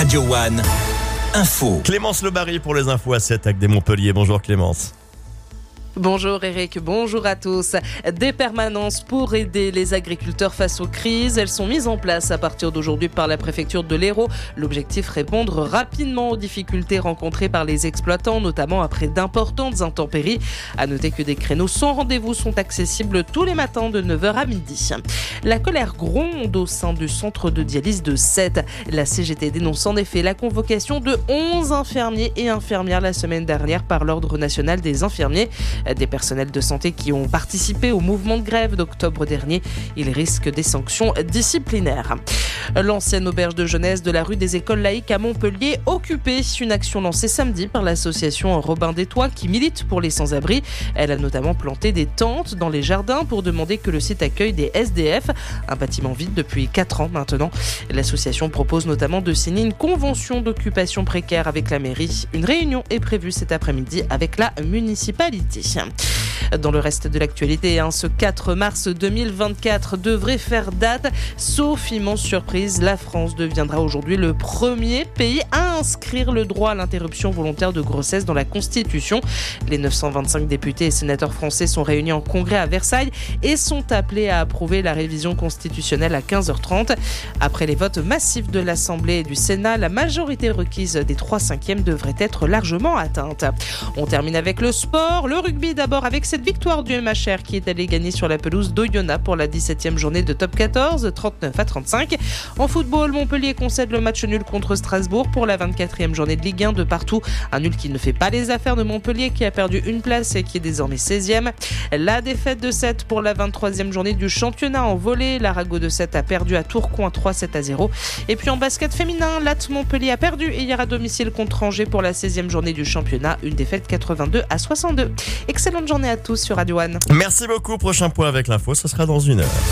Radio One. Info. Clémence Lebary pour les infos à 7 avec des Montpellier. Bonjour Clémence. Bonjour Eric, bonjour à tous. Des permanences pour aider les agriculteurs face aux crises. Elles sont mises en place à partir d'aujourd'hui par la préfecture de l'Hérault. L'objectif répondre rapidement aux difficultés rencontrées par les exploitants, notamment après d'importantes intempéries. À noter que des créneaux sans rendez-vous sont accessibles tous les matins de 9h à midi. La colère gronde au sein du centre de dialyse de Sète. La CGT dénonce en effet la convocation de 11 infirmiers et infirmières la semaine dernière par l'Ordre national des infirmiers des personnels de santé qui ont participé au mouvement de grève d'octobre dernier. Ils risquent des sanctions disciplinaires. L'ancienne auberge de jeunesse de la rue des écoles laïques à Montpellier occupée. Une action lancée samedi par l'association Robin des Toits qui milite pour les sans-abri. Elle a notamment planté des tentes dans les jardins pour demander que le site accueille des SDF, un bâtiment vide depuis 4 ans maintenant. L'association propose notamment de signer une convention d'occupation précaire avec la mairie. Une réunion est prévue cet après-midi avec la municipalité. Dans le reste de l'actualité, hein, ce 4 mars 2024 devrait faire date. Sauf immense surprise, la France deviendra aujourd'hui le premier pays inscrire le droit à l'interruption volontaire de grossesse dans la Constitution. Les 925 députés et sénateurs français sont réunis en congrès à Versailles et sont appelés à approuver la révision constitutionnelle à 15h30. Après les votes massifs de l'Assemblée et du Sénat, la majorité requise des 3 cinquièmes devrait être largement atteinte. On termine avec le sport, le rugby d'abord avec cette victoire du MHR qui est allé gagner sur la pelouse d'Oyonnax pour la 17e journée de top 14, 39 à 35. En football, Montpellier concède le match nul contre Strasbourg pour la 24e journée de Ligue 1 de partout. Un nul qui ne fait pas les affaires de Montpellier qui a perdu une place et qui est désormais 16e. La défaite de 7 pour la 23e journée du championnat en volée. L'Arago de 7 a perdu à Tourcoing 3-7 à 0. Et puis en basket féminin, Lat Montpellier a perdu hier à domicile contre Angers pour la 16e journée du championnat. Une défaite 82 à 62. Excellente journée à tous sur Radio One. Merci beaucoup. Prochain point avec l'info, ce sera dans une heure.